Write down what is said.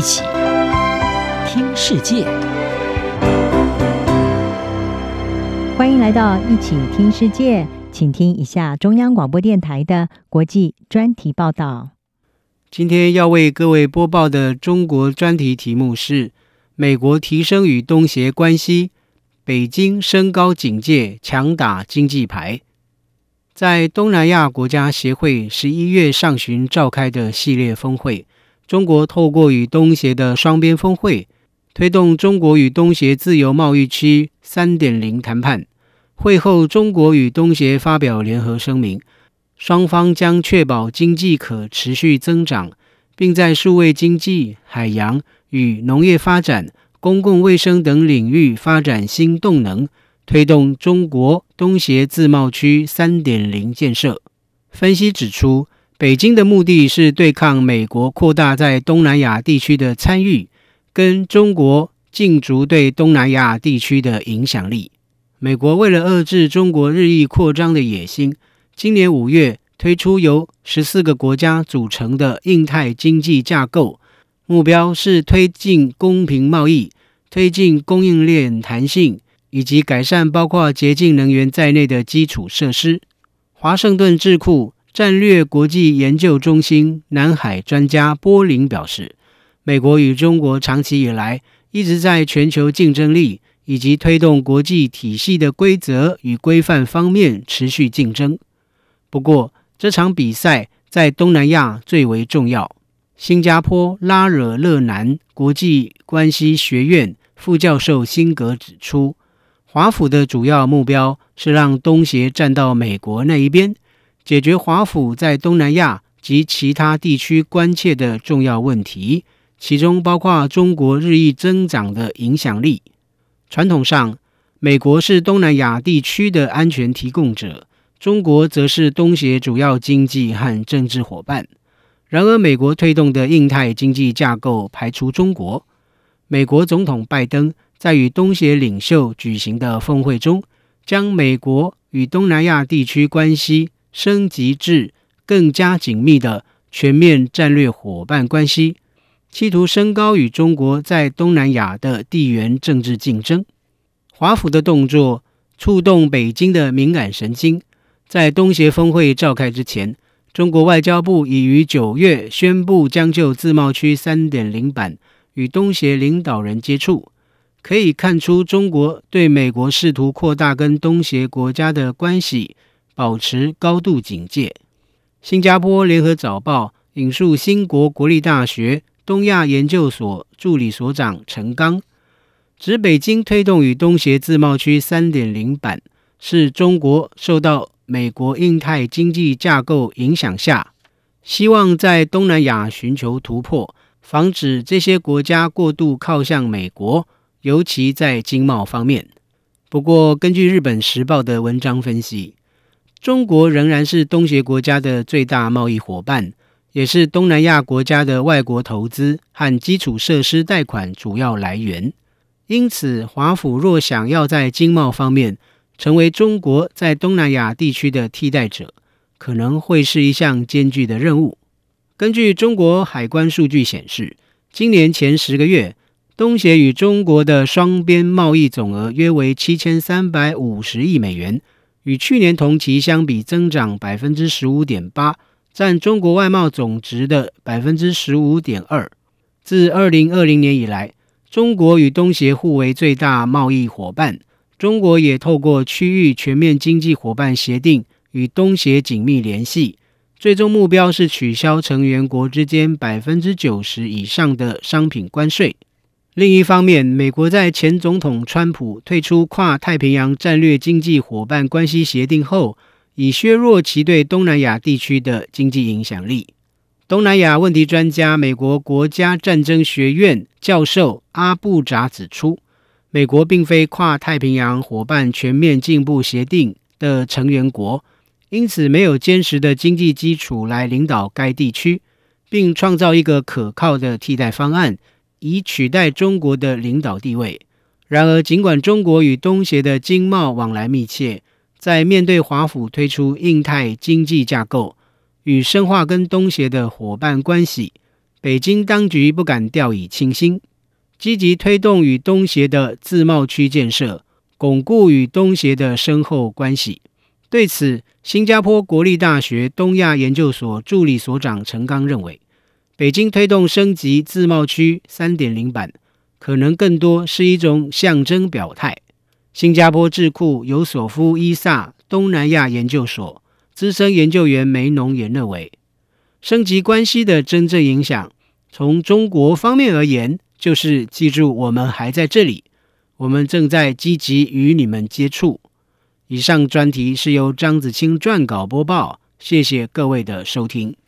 一起听世界，欢迎来到一起听世界，请听一下中央广播电台的国际专题报道。今天要为各位播报的中国专题题目是：美国提升与东协关系，北京升高警戒，强打经济牌。在东南亚国家协会十一月上旬召开的系列峰会，中国透过与东协的双边峰会，推动中国与东协自由贸易区三点零谈判。会后，中国与东协发表联合声明。双方将确保经济可持续增长，并在数位经济、海洋与农业发展、公共卫生等领域发展新动能，推动中国东协自贸区三点零建设。分析指出，北京的目的是对抗美国扩大在东南亚地区的参与，跟中国竞逐对东南亚地区的影响力。美国为了遏制中国日益扩张的野心。今年五月推出由十四个国家组成的印太经济架构，目标是推进公平贸易、推进供应链弹性以及改善包括洁净能源在内的基础设施。华盛顿智库战略国际研究中心南海专家波林表示，美国与中国长期以来一直在全球竞争力以及推动国际体系的规则与规范方面持续竞争。不过，这场比赛在东南亚最为重要。新加坡拉惹勒南国际关系学院副教授辛格指出，华府的主要目标是让东协站到美国那一边，解决华府在东南亚及其他地区关切的重要问题，其中包括中国日益增长的影响力。传统上，美国是东南亚地区的安全提供者。中国则是东协主要经济和政治伙伴。然而，美国推动的印太经济架构排除中国。美国总统拜登在与东协领袖举行的峰会中，将美国与东南亚地区关系升级至更加紧密的全面战略伙伴关系，企图升高与中国在东南亚的地缘政治竞争。华府的动作触动北京的敏感神经。在东协峰会召开之前，中国外交部已于九月宣布将就自贸区三点零版与东协领导人接触。可以看出，中国对美国试图扩大跟东协国家的关系保持高度警戒。新加坡联合早报引述新国国立大学东亚研究所助理所长陈刚，指北京推动与东协自贸区三点零版是中国受到美国印太经济架构影响下，希望在东南亚寻求突破，防止这些国家过度靠向美国，尤其在经贸方面。不过，根据日本时报的文章分析，中国仍然是东协国家的最大贸易伙伴，也是东南亚国家的外国投资和基础设施贷款主要来源。因此，华府若想要在经贸方面，成为中国在东南亚地区的替代者，可能会是一项艰巨的任务。根据中国海关数据显示，今年前十个月，东协与中国的双边贸易总额约为七千三百五十亿美元，与去年同期相比增长百分之十五点八，占中国外贸总值的百分之十五点二。自二零二零年以来，中国与东协互为最大贸易伙伴。中国也透过区域全面经济伙伴协定与东协紧密联系，最终目标是取消成员国之间百分之九十以上的商品关税。另一方面，美国在前总统川普退出跨太平洋战略经济伙伴关系协定后，已削弱其对东南亚地区的经济影响力。东南亚问题专家、美国国家战争学院教授阿布扎指出。美国并非跨太平洋伙伴全面进步协定的成员国，因此没有坚实的经济基础来领导该地区，并创造一个可靠的替代方案，以取代中国的领导地位。然而，尽管中国与东协的经贸往来密切，在面对华府推出印太经济架构与深化跟东协的伙伴关系，北京当局不敢掉以轻心，积极推动与东协的自贸区建设，巩固与东协的深厚关系。对此，新加坡国立大学东亚研究所助理所长陈刚认为，北京推动升级自贸区三点零版，可能更多是一种象征表态。新加坡智库尤索夫伊萨东南亚研究所资深研究员梅农也认为，升级关系的真正影响，从中国方面而言，就是记住我们还在这里，我们正在积极与你们接触。以上专题是由张子清撰稿播报，谢谢各位的收听。